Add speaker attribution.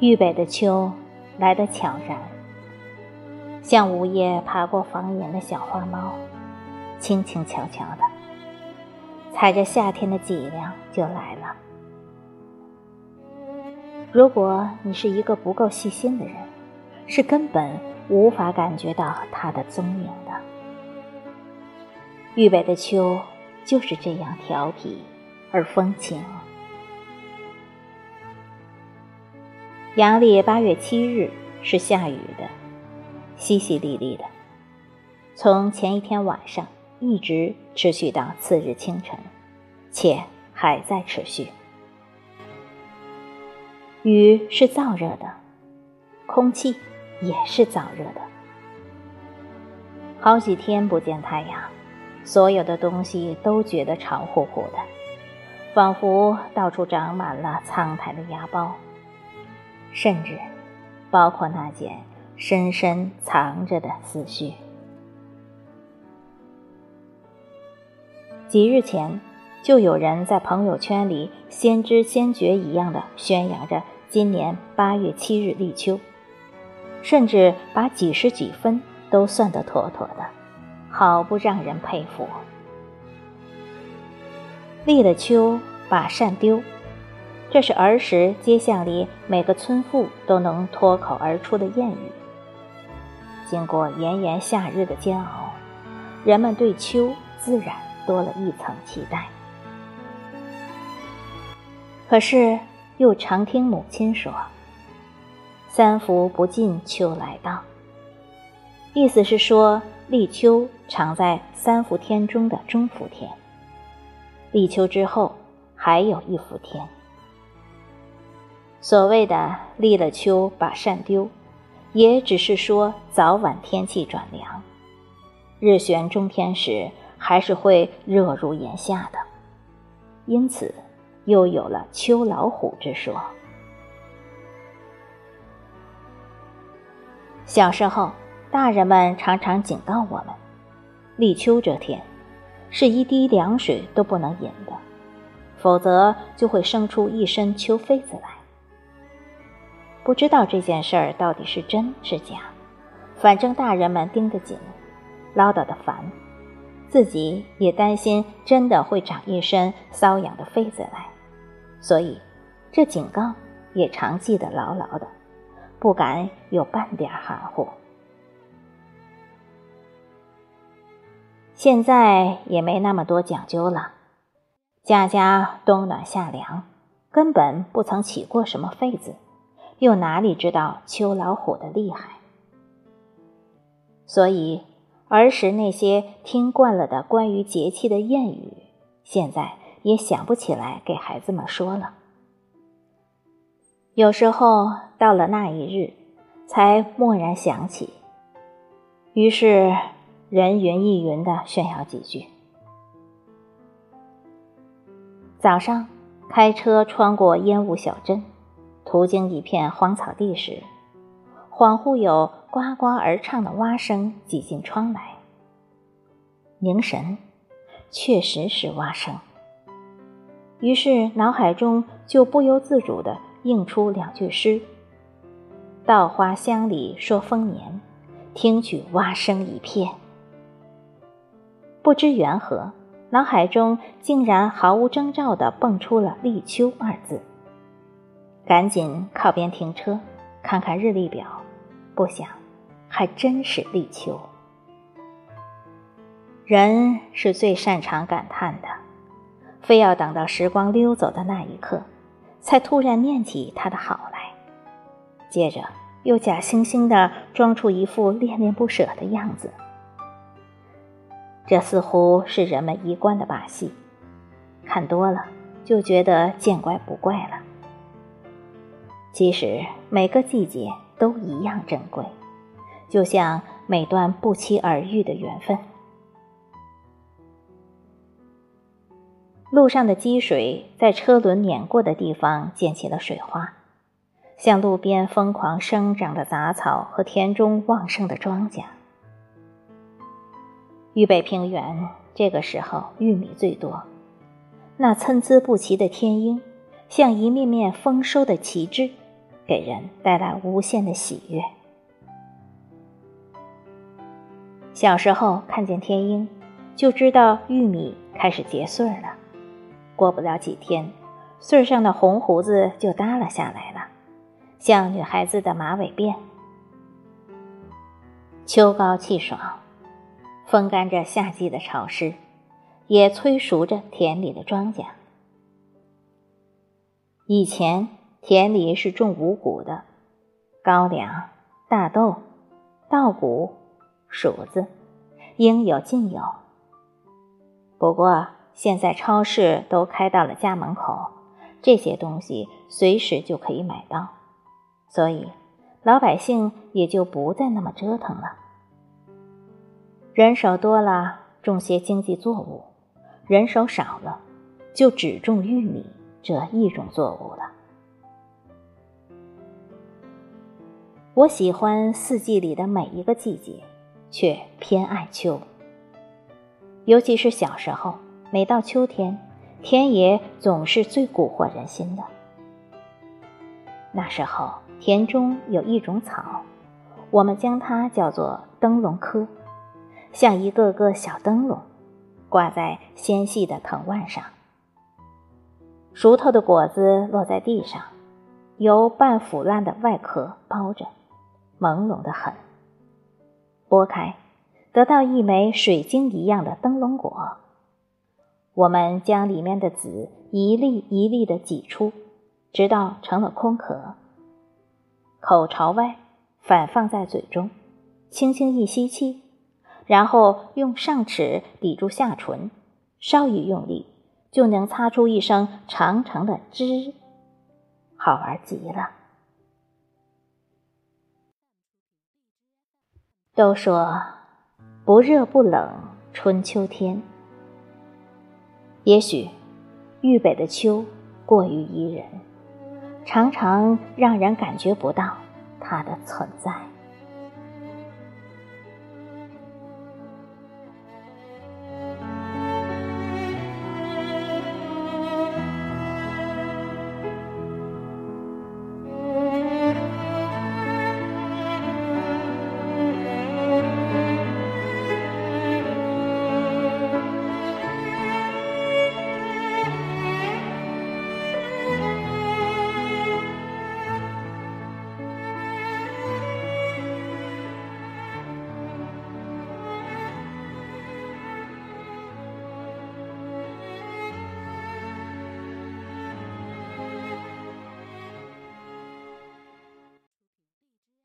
Speaker 1: 豫北的秋来得悄然，像午夜爬过房檐的小花猫，轻轻悄悄的，踩着夏天的脊梁就来了。如果你是一个不够细心的人，是根本无法感觉到它的踪影的。豫北的秋就是这样调皮而风情。阳历八月七日是下雨的，淅淅沥沥的，从前一天晚上一直持续到次日清晨，且还在持续。雨是燥热的，空气也是燥热的。好几天不见太阳，所有的东西都觉得潮乎乎的，仿佛到处长满了苍苔的芽苞。甚至，包括那件深深藏着的思绪。几日前，就有人在朋友圈里先知先觉一样的宣扬着今年八月七日立秋，甚至把几十几分都算得妥妥的，好不让人佩服。立了秋，把扇丢。这是儿时街巷里每个村妇都能脱口而出的谚语。经过炎炎夏日的煎熬，人们对秋自然多了一层期待。可是又常听母亲说：“三伏不尽，秋来到。”意思是说，立秋常在三伏天中的中伏天。立秋之后还有一伏天。所谓的立了秋把扇丢，也只是说早晚天气转凉，日旋中天时还是会热如炎夏的，因此又有了秋老虎之说。小时候，大人们常常警告我们，立秋这天，是一滴凉水都不能饮的，否则就会生出一身秋痱子来。不知道这件事儿到底是真是假，反正大人们盯得紧，唠叨的烦，自己也担心真的会长一身瘙痒的痱子来，所以这警告也常记得牢牢的，不敢有半点含糊。现在也没那么多讲究了，家家冬暖夏凉，根本不曾起过什么痱子。又哪里知道秋老虎的厉害？所以儿时那些听惯了的关于节气的谚语，现在也想不起来给孩子们说了。有时候到了那一日，才蓦然想起，于是人云亦云的炫耀几句。早上开车穿过烟雾小镇。途经一片荒草地时，恍惚有呱呱而唱的蛙声挤进窗来。凝神，确实是蛙声。于是脑海中就不由自主地映出两句诗：“稻花香里说丰年，听取蛙声一片。”不知缘何，脑海中竟然毫无征兆地蹦出了“立秋”二字。赶紧靠边停车，看看日历表，不想，还真是立秋。人是最擅长感叹的，非要等到时光溜走的那一刻，才突然念起他的好来，接着又假惺惺的装出一副恋恋不舍的样子。这似乎是人们一贯的把戏，看多了就觉得见怪不怪了。其实每个季节都一样珍贵，就像每段不期而遇的缘分。路上的积水在车轮碾过的地方溅起了水花，像路边疯狂生长的杂草和田中旺盛的庄稼。豫北平原这个时候玉米最多，那参差不齐的天鹰，像一面面丰收的旗帜。给人带来无限的喜悦。小时候看见天鹰，就知道玉米开始结穗了。过不了几天，穗上的红胡子就耷拉下来了，像女孩子的马尾辫。秋高气爽，风干着夏季的潮湿，也催熟着田里的庄稼。以前田里是种五谷的，高粱、大豆、稻谷、黍子，应有尽有。不过现在超市都开到了家门口，这些东西随时就可以买到，所以老百姓也就不再那么折腾了。人手多了，种些经济作物；人手少了，就只种玉米。这一种作物了。我喜欢四季里的每一个季节，却偏爱秋。尤其是小时候，每到秋天，田野总是最蛊惑人心的。那时候，田中有一种草，我们将它叫做灯笼科，像一个个小灯笼，挂在纤细的藤蔓上。熟透的果子落在地上，由半腐烂的外壳包着，朦胧的很。剥开，得到一枚水晶一样的灯笼果。我们将里面的籽一粒一粒的挤出，直到成了空壳。口朝外，反放在嘴中，轻轻一吸气，然后用上齿抵住下唇，稍一用力。就能擦出一声长长的“吱”，好玩极了。都说不热不冷春秋天，也许豫北的秋过于宜人，常常让人感觉不到它的存在。